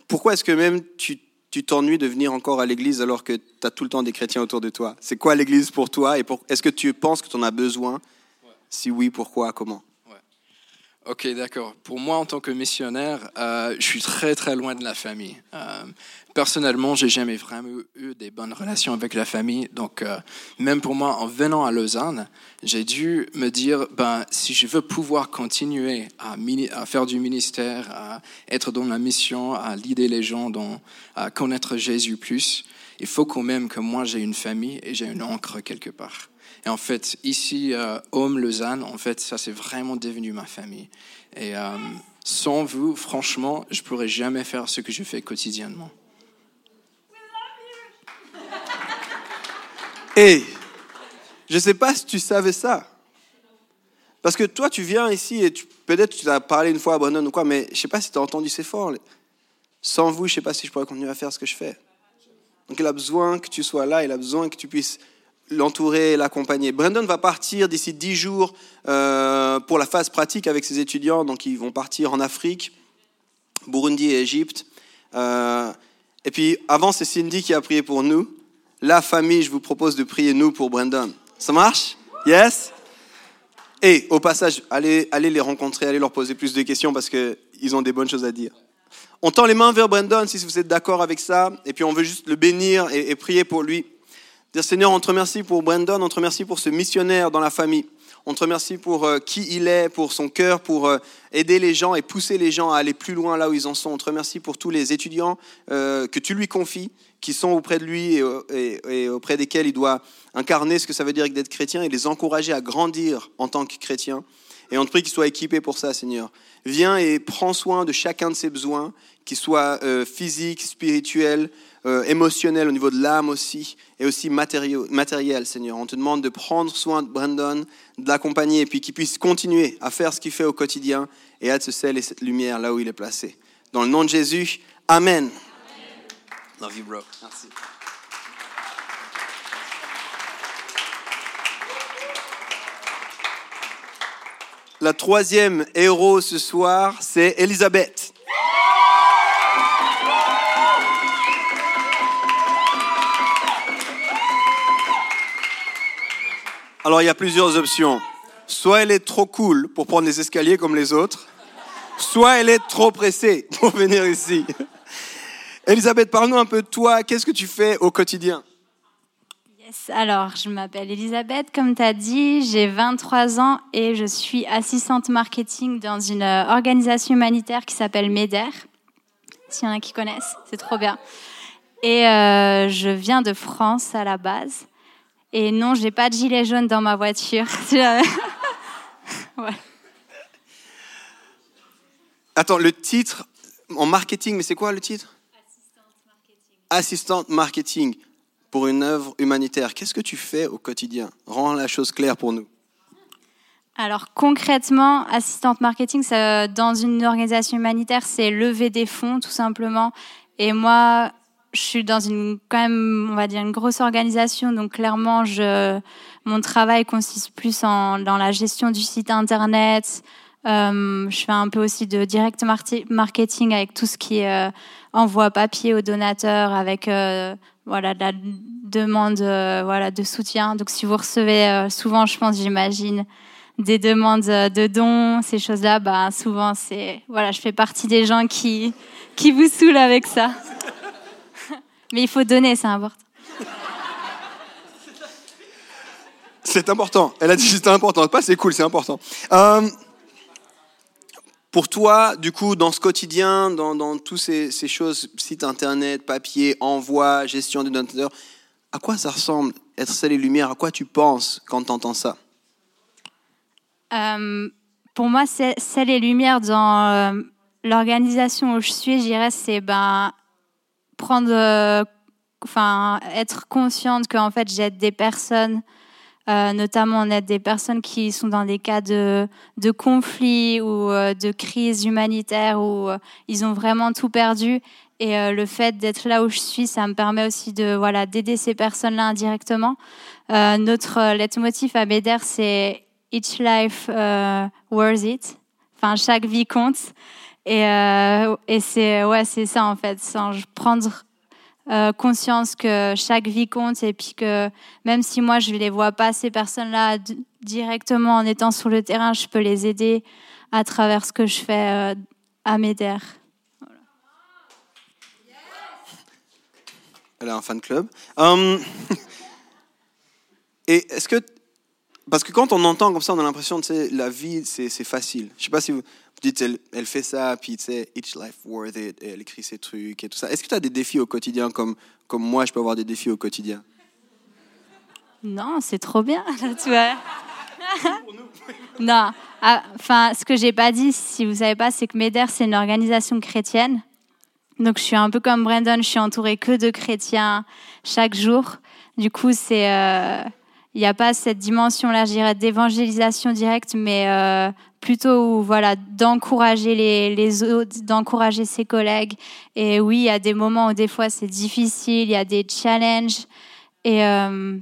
Pourquoi est-ce que même tu t'ennuies de venir encore à l'église alors que tu as tout le temps des chrétiens autour de toi? C'est quoi l'église pour toi et est-ce que tu penses que tu en as besoin? Si oui, pourquoi? Comment? Ok, d'accord. Pour moi, en tant que missionnaire, euh, je suis très très loin de la famille. Euh, personnellement, j'ai jamais vraiment eu des bonnes relations avec la famille. Donc, euh, même pour moi, en venant à Lausanne, j'ai dû me dire, ben, si je veux pouvoir continuer à, faire du ministère, à être dans la mission, à l'idée les gens, à connaître Jésus plus, il faut quand même que moi j'ai une famille et j'ai une encre quelque part. Et en fait, ici, euh, Homme Lausanne, en fait, ça c'est vraiment devenu ma famille. Et euh, sans vous, franchement, je pourrais jamais faire ce que je fais quotidiennement. Et je ne sais pas si tu savais ça. Parce que toi, tu viens ici et peut-être tu as parlé une fois à Brandon ou quoi, mais je ne sais pas si tu as entendu ces fort. Sans vous, je ne sais pas si je pourrais continuer à faire ce que je fais. Donc il a besoin que tu sois là, il a besoin que tu puisses l'entourer, l'accompagner. Brandon va partir d'ici dix jours euh, pour la phase pratique avec ses étudiants. Donc ils vont partir en Afrique, Burundi et Égypte. Euh, et puis avant, c'est Cindy qui a prié pour nous la famille, je vous propose de prier nous pour Brandon. Ça marche? Yes? Et au passage, allez, allez les rencontrer, allez leur poser plus de questions parce qu'ils ont des bonnes choses à dire. On tend les mains vers Brandon si vous êtes d'accord avec ça, et puis on veut juste le bénir et prier pour lui. Dire Seigneur, on te remercie pour Brandon, on te remercie pour ce missionnaire dans la famille. On te remercie pour euh, qui il est, pour son cœur, pour euh, aider les gens et pousser les gens à aller plus loin là où ils en sont. On te remercie pour tous les étudiants euh, que tu lui confies, qui sont auprès de lui et, auprès desquels il doit incarner ce que ça veut dire d'être chrétien et les encourager à grandir en tant que chrétien. Et on te prie qu'il soit équipé pour ça, Seigneur. Viens et prends soin de chacun de ses besoins, qu'ils soient physiques, spirituels, euh, émotionnel, au niveau de l'âme aussi, et aussi matériel, Seigneur. On te demande de prendre soin de Brandon, de l'accompagner, et puis qu'il puisse continuer à faire ce qu'il fait au quotidien et ce sel et cette lumière là où il est placé. Dans le nom de Jésus, Amen. La troisième héros ce soir, c'est Elisabeth. Alors il y a plusieurs options. Soit elle est trop cool pour prendre les escaliers comme les autres, soit elle est trop pressée pour venir ici. Elisabeth, parle-nous un peu de toi. Qu'est-ce que tu fais au quotidien? Yes, Alors, je m'appelle Elisabeth, comme tu as dit, j'ai 23 ans et je suis assistante marketing dans une organisation humanitaire qui s'appelle MEDER. S'il y en a qui connaissent, c'est trop bien. Et euh, je viens de France à la base. Et non, j'ai pas de gilet jaune dans ma voiture. ouais. Attends, le titre en marketing, mais c'est quoi le titre? Assistante marketing. Assistante marketing pour une œuvre humanitaire. Qu'est-ce que tu fais au quotidien? Rends la chose claire pour nous. Alors concrètement, assistante marketing, ça, dans une organisation humanitaire, c'est lever des fonds tout simplement. Et moi, je suis dans une quand même, on va dire, une grosse organisation, donc clairement, je, mon travail consiste plus en dans la gestion du site internet. Euh, je fais un peu aussi de direct marketing avec tout ce qui est euh, envoi papier aux donateurs, avec euh, voilà de la demande euh, voilà de soutien. Donc si vous recevez euh, souvent, je pense, j'imagine des demandes de dons, ces choses-là, bah souvent c'est voilà, je fais partie des gens qui qui vous saoulent avec ça. Mais il faut donner, c'est important. C'est important. Elle a dit c'est important. Pas c'est cool, c'est important. Euh, pour toi, du coup, dans ce quotidien, dans, dans toutes ces, ces, choses, site internet, papier, envoi, gestion des donateurs, à quoi ça ressemble être celle et lumière? À quoi tu penses quand tu entends ça? Euh, Pour moi, celle et lumière dans euh, l'organisation où je suis, je dirais, c'est ben, prendre, euh, être consciente qu'en fait, j'aide des personnes euh, notamment, on aide des personnes qui sont dans des cas de, de conflits ou euh, de crise humanitaire où ils ont vraiment tout perdu. Et le fait d'être là où je suis, ça me permet aussi de voilà d'aider ces personnes-là indirectement. notre leitmotiv à Beder, c'est Each life worth it. Enfin, chaque vie compte. Et, et c'est ouais, c'est ça en fait. Sans prendre euh, conscience que chaque vie compte et puis que même si moi je les vois pas ces personnes-là directement en étant sur le terrain, je peux les aider à travers ce que je fais euh, à MEDER. Elle a un fan club. Hum, et est-ce que parce que quand on entend comme ça, on a l'impression que la vie, c'est facile. Je sais pas si vous, dites, elle, fait ça, puis tu sais, each life worth it, et elle écrit ses trucs et tout ça. Est-ce que tu as des défis au quotidien comme, comme moi, je peux avoir des défis au quotidien? Non, c'est trop bien, tu vois. non, ah, enfin, ce que j'ai pas dit, si vous savez pas, c'est que MEDER, c'est une organisation chrétienne. Donc, je suis un peu comme Brandon, je suis entourée que de chrétiens chaque jour. Du coup, c'est. Euh, il n'y a pas cette dimension-là, je dirais, d'évangélisation directe, mais euh, plutôt voilà d'encourager les, autres, d'encourager ses collègues. Et oui, il y a des moments où des fois c'est difficile, il y a des challenges. Et, euh,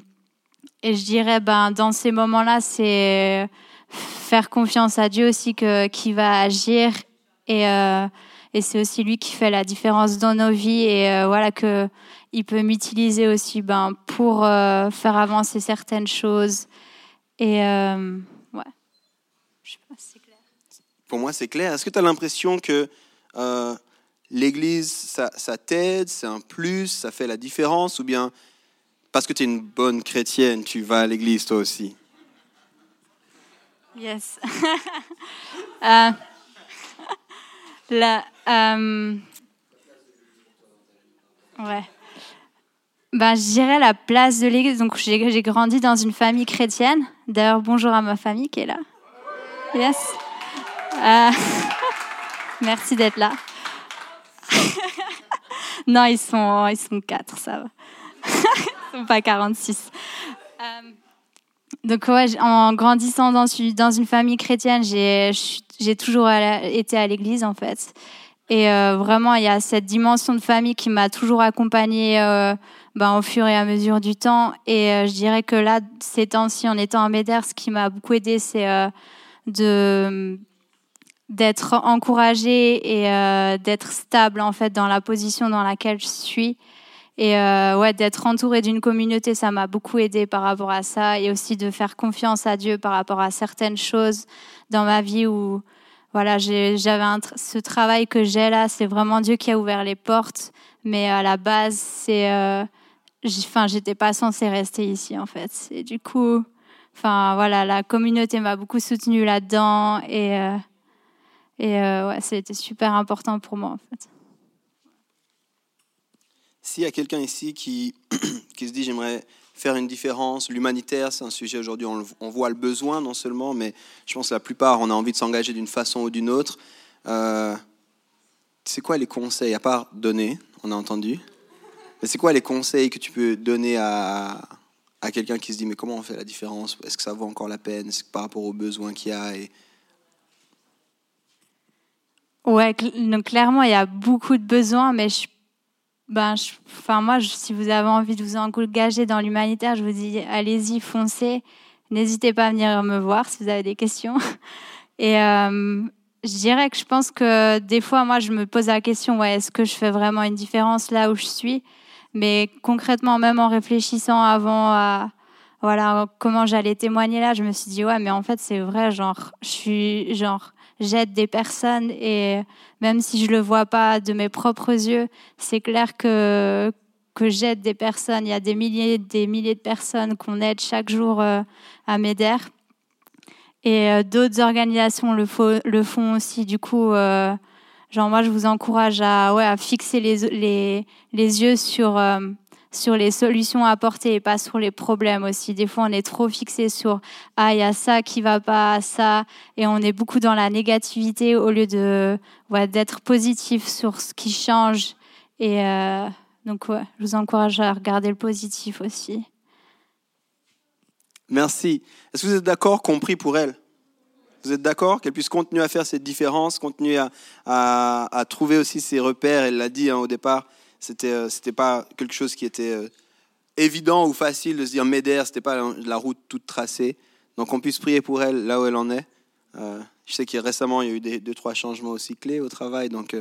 je dirais, ben, dans ces moments-là, c'est faire confiance à Dieu aussi qui va agir. Et, euh, et c'est aussi lui qui fait la différence dans nos vies. Et voilà que il peut m'utiliser aussi ben, pour euh, faire avancer certaines choses. Et euh, ouais, je sais pas si c'est clair. Pour moi, c'est clair. Est-ce que tu as l'impression que euh, l'Église, ça, ça t'aide, c'est un plus, ça fait la différence, ou bien parce que tu es une bonne chrétienne, tu vas à l'Église toi aussi? Yes. euh, la, ouais. Ben, je dirais la place de l'Église. Donc, j'ai grandi dans une famille chrétienne. D'ailleurs, bonjour à ma famille qui est là. Yes. Euh, merci d'être là. non, ils sont, ils sont quatre, ça va. ils sont pas 46. Euh, donc, ouais, en grandissant dans une famille chrétienne, j'ai toujours été à l'église, en fait. Et euh, vraiment, il y a cette dimension de famille qui m'a toujours accompagnée euh, ben, au fur et à mesure du temps. Et euh, je dirais que là, ces temps-ci, en étant à Médère, ce qui m'a beaucoup aidé, c'est euh, de d'être encouragée et euh, d'être stable en fait dans la position dans laquelle je suis. Et ouais, d'être entourée d'une communauté, ça m'a beaucoup aidé par rapport à ça, et aussi de faire confiance à Dieu par rapport à certaines choses dans ma vie où voilà, j'avais ce travail que j'ai là, c'est vraiment Dieu qui a ouvert les portes, mais à la base, c'est enfin, j'étais pas censée rester ici en fait. Et du coup, enfin voilà, la communauté m'a beaucoup soutenue là-dedans et euh, et euh, ouais, ça super important pour moi en fait. S'il y a quelqu'un ici qui qui se dit j'aimerais faire une différence, l'humanitaire, c'est un sujet aujourd'hui, on, on, voit le besoin non seulement, mais je pense que la plupart, on a envie de s'engager d'une façon ou d'une autre. Euh, c'est quoi les conseils, à part donner, on a entendu, mais c'est quoi les conseils que tu peux donner à, à quelqu'un qui se dit mais comment on fait la différence? Est-ce que ça vaut encore la peine? Par rapport aux besoins qu'il y a et... Ouais, donc clairement, il y a beaucoup de besoins, mais je, ben, je- enfin, moi, si vous avez envie de vous engager dans l'humanitaire, je vous dis, allez-y, foncez. N'hésitez pas à venir me voir si vous avez des questions. Et euh, je dirais que je pense que des fois, moi, je me pose la question, ouais, est-ce que je fais vraiment une différence là où je suis? Mais concrètement, même en réfléchissant avant à voilà comment j'allais témoigner là, je me suis dit, ouais, mais en fait, c'est vrai, genre, je suis genre j'aide des personnes et même si je le vois pas de mes propres yeux, c'est clair que que j'aide des personnes. Il y a des milliers, des milliers de personnes qu'on aide chaque jour euh, à MEDER. Et euh, d'autres organisations le, le font aussi. Du coup, euh, genre moi, je vous encourage à, ouais, à fixer les, les, les yeux sur, euh, sur les solutions à apporter et pas sur les problèmes aussi. Des fois, on est trop fixé sur ah, il y a ça qui va pas, ça, et on est beaucoup dans la négativité au lieu de d'être positif sur ce qui change. Et euh, donc, je vous encourage à regarder le positif aussi. Merci. Est-ce que vous êtes d'accord qu'on prie pour elle? Vous êtes d'accord qu'elle puisse continuer à faire cette différence, continuer à, à, à trouver aussi ses repères? Elle l'a dit hein, au départ, c'était euh, c'était pas quelque chose qui était euh, évident ou facile de se dire Médère, c'était pas la, route toute tracée. Donc on puisse prier pour elle là où elle en est. Euh, je sais qu'il récemment il y a eu des, deux trois changements aussi clés au travail, donc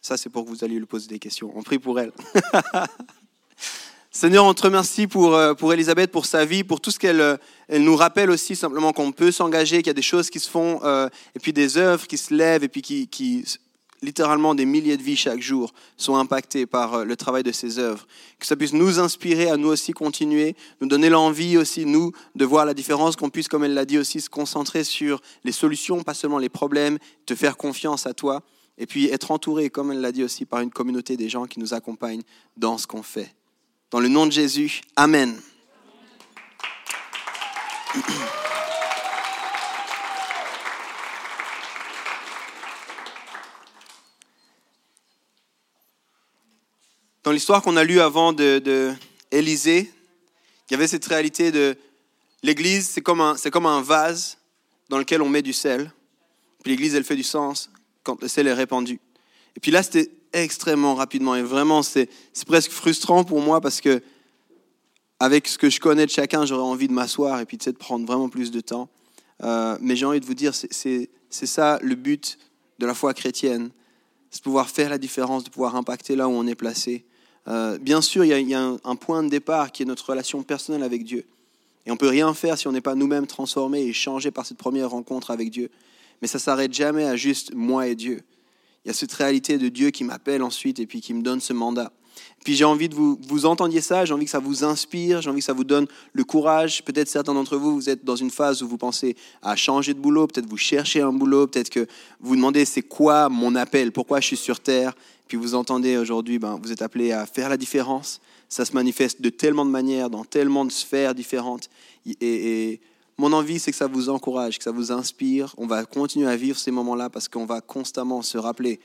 ça c'est pour que vous alliez lui poser des questions. On prie pour elle. Seigneur, on te remercie pour, pour Elisabeth, pour sa vie, pour tout ce qu'elle elle nous rappelle aussi simplement qu'on peut s'engager, qu'il y a des choses qui se font, et puis des œuvres qui se lèvent, et puis qui, littéralement, des milliers de vies chaque jour sont impactées par euh, le travail de ces œuvres. Que ça puisse nous inspirer à nous aussi continuer, nous donner l'envie aussi, nous, de voir la différence, qu'on puisse, comme elle l'a dit aussi, se concentrer sur les solutions, pas seulement les problèmes, te faire confiance à toi, et puis être entouré, comme elle l'a dit aussi, par une communauté des gens qui nous accompagnent dans ce qu'on fait. Dans le nom de Jésus, Amen. Dans l'histoire qu'on a lue avant de, Élisée, il y avait cette réalité de l'Église, c'est comme, un, c'est comme un vase dans lequel on met du sel. Puis l'Église, elle fait du sens quand le sel est répandu. Et puis là, c'était extrêmement rapidement. Et vraiment, c'est, c'est presque frustrant pour moi parce que avec ce que je connais de chacun, j'aurais envie de m'asseoir et puis de prendre vraiment plus de temps. Euh, mais j'ai envie de vous dire, c'est, c'est, c'est ça le but de la foi chrétienne. C'est pouvoir faire la différence, de pouvoir impacter là où on est placé. Euh, bien sûr, il y a, un, point de départ qui est notre relation personnelle avec Dieu. Et on ne peut rien faire si on n'est pas nous-mêmes transformés et changés par cette première rencontre avec Dieu. Mais ça s'arrête jamais à juste moi et Dieu. Il y a cette réalité de Dieu qui m'appelle ensuite et puis qui me donne ce mandat. Puis j'ai envie de vous, vous entendiez ça, j'ai envie que ça vous inspire, j'ai envie que ça vous donne le courage. Peut-être certains d'entre vous, vous êtes dans une phase où vous pensez à changer de boulot, peut-être vous cherchez un boulot, peut-être que vous vous demandez c'est quoi mon appel, pourquoi je suis sur Terre. Puis vous entendez aujourd'hui, ben, vous êtes appelé à faire la différence. Ça se manifeste de tellement de manières, dans tellement de sphères différentes. Et, et mon envie, c'est que ça vous encourage, que ça vous inspire. On va continuer à vivre ces moments-là parce qu'on va constamment se rappeler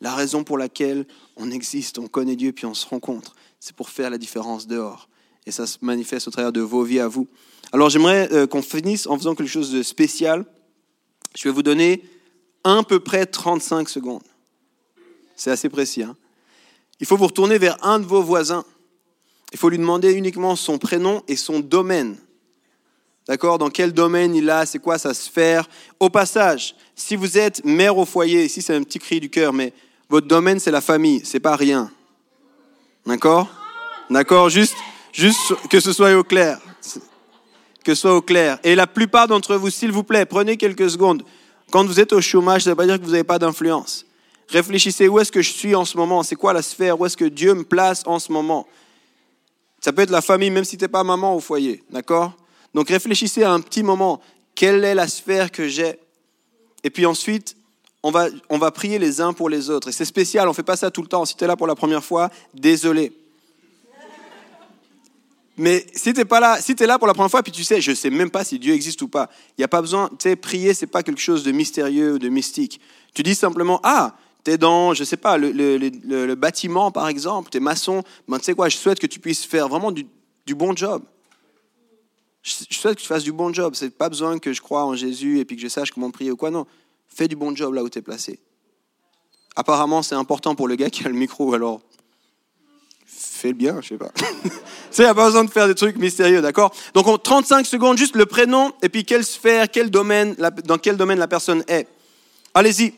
la raison pour laquelle on existe, on connaît Dieu, puis on se rencontre, c'est pour faire la différence dehors. Et ça se manifeste au travers de vos vies à vous. Alors j'aimerais euh, qu'on finisse en faisant quelque chose de spécial. Je vais vous donner à peu près 35 secondes. C'est assez précis. Hein Il faut vous retourner vers un de vos voisins. Il faut lui demander uniquement son prénom et son domaine. D'accord? Dans quel domaine il a? C'est quoi sa sphère? Au passage, si vous êtes mère au foyer, ici c'est un petit cri du cœur, mais votre domaine c'est la famille, c'est pas rien. D'accord? D'accord? Juste, juste que ce soit au clair. Que ce soit au clair. Et la plupart d'entre vous, s'il vous plaît, prenez quelques secondes. Quand vous êtes au chômage, ça ne veut pas dire que vous n'avez pas d'influence. Réfléchissez où est-ce que je suis en ce moment, c'est quoi la sphère, où est-ce que Dieu me place en ce moment? Ça peut être la famille, même si tu n'es pas maman au foyer, d'accord? Donc réfléchissez à un petit moment, quelle est la sphère que j'ai? Et puis ensuite, on va, on va prier les uns pour les autres. Et c'est spécial, on ne fait pas ça tout le temps. Si tu es là pour la première fois, désolé. Mais si tu pas là, si es là pour la première fois, puis tu sais, je ne sais même pas si Dieu existe ou pas, il n'y a pas besoin, tu sais, prier, ce n'est pas quelque chose de mystérieux ou de mystique. Tu dis simplement, ah, tu es dans, je sais pas, le, bâtiment par exemple, tu es maçon, ben, tu sais quoi, je souhaite que tu puisses faire vraiment du, bon job. Je souhaite que tu fasses du bon job. C'est pas besoin que je croie en Jésus et puis que je sache comment prier ou quoi. Non, fais du bon job là où tu es placé. Apparemment, c'est important pour le gars qui a le micro, alors fais bien, je sais pas. tu sais, il a pas besoin de faire des trucs mystérieux, d'accord? Donc, en 35 secondes, juste le prénom et puis quelle sphère, quel domaine, dans quel domaine la personne est. Allez-y.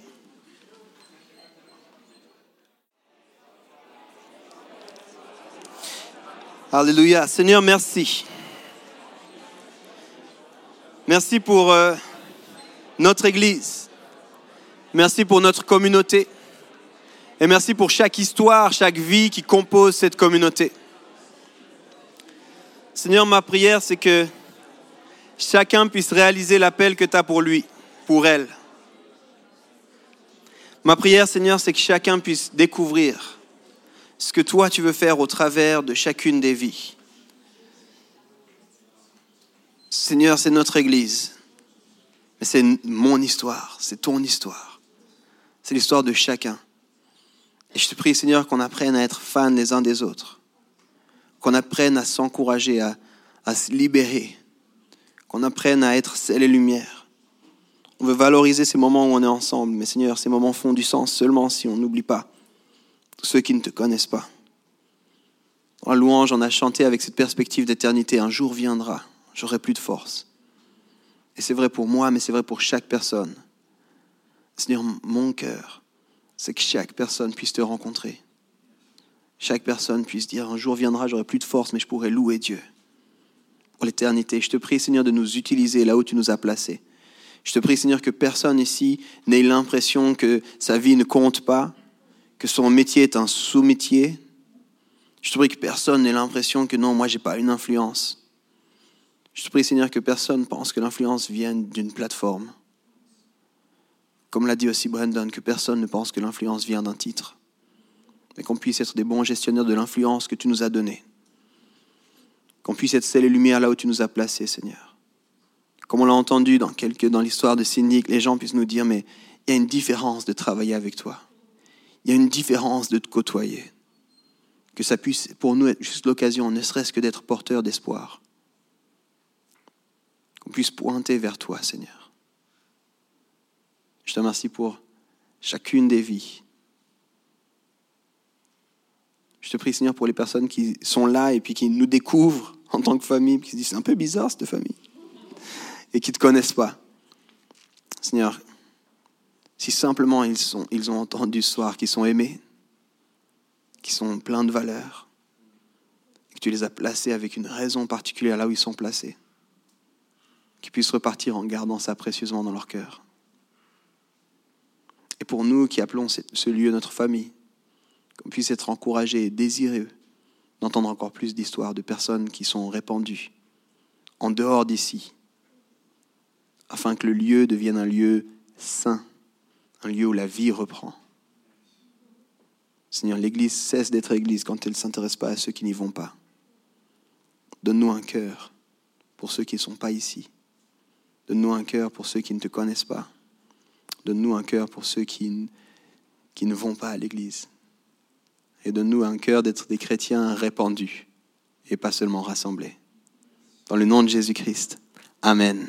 Alléluia. Seigneur, merci. Merci pour euh, notre Église. Merci pour notre communauté. Et merci pour chaque histoire, chaque vie qui compose cette communauté. Seigneur, ma prière, c'est que chacun puisse réaliser l'appel que tu as pour lui, pour elle. Ma prière, Seigneur, c'est que chacun puisse découvrir ce que toi tu veux faire au travers de chacune des vies. Seigneur, c'est notre Église, mais c'est mon histoire, c'est ton histoire, c'est l'histoire de chacun. Et je te prie, Seigneur, qu'on apprenne à être fans les uns des autres, qu'on apprenne à s'encourager, à, se libérer, qu'on apprenne à être sel et lumière. On veut valoriser ces moments où on est ensemble, mais Seigneur, ces moments font du sens seulement si on n'oublie pas ceux qui ne te connaissent pas. La louange, on a chanté avec cette perspective d'éternité. Un jour viendra, j'aurai plus de force. Et c'est vrai pour moi, mais c'est vrai pour chaque personne. Seigneur, mon cœur, c'est que chaque personne puisse te rencontrer. Chaque personne puisse dire, un jour viendra, j'aurai plus de force, mais je pourrai louer Dieu pour l'éternité. Je te prie, Seigneur, de nous utiliser là où tu nous as placés. Je te prie, Seigneur, que personne ici n'ait l'impression que sa vie ne compte pas, que son métier est un sous-métier. Je te prie que personne n'ait l'impression que non, moi, j'ai pas une influence. Je te prie, Seigneur, que personne pense que l'influence vienne d'une plateforme. Comme l'a dit aussi Brandon, que personne ne pense que l'influence vient d'un titre, mais qu'on puisse être des bons gestionnaires de l'influence que tu nous as donnée. Qu'on puisse être celle et lumière là où tu nous as placés, Seigneur. Comme on l'a entendu dans, quelques, dans l'histoire de Cindy, que les gens puissent nous dire, mais il y a une différence de travailler avec toi. Il y a une différence de te côtoyer. Que ça puisse pour nous être juste l'occasion, ne serait-ce que d'être porteur d'espoir. Qu'on puisse pointer vers toi, Seigneur. Je te remercie pour chacune des vies. Je te prie, Seigneur, pour les personnes qui sont là et puis qui nous découvrent en tant que famille, qui se disent c'est un peu bizarre cette famille, et qui ne te connaissent pas. Seigneur, si simplement ils, ont entendu ce soir qu'ils sont aimés, qu'ils sont pleins de valeurs, et que tu les as placés avec une raison particulière là où ils sont placés, qu'ils puissent repartir en gardant ça précieusement dans leur cœur. Et pour nous qui appelons ce lieu notre famille, qu'on puisse être encouragés et désireux d'entendre encore plus d'histoires de personnes qui sont répandues en dehors d'ici, afin que le lieu devienne un lieu saint, un lieu où la vie reprend. Seigneur, l'Église cesse d'être Église quand elle ne s'intéresse pas à ceux qui n'y vont pas. Donne-nous un cœur pour ceux qui ne sont pas ici. Donne-nous un cœur pour ceux qui ne te connaissent pas. Donne-nous un cœur pour ceux qui, ne vont pas à l'Église. Et donne-nous un cœur d'être des chrétiens répandus et pas seulement rassemblés. Dans le nom de Jésus-Christ. Amen.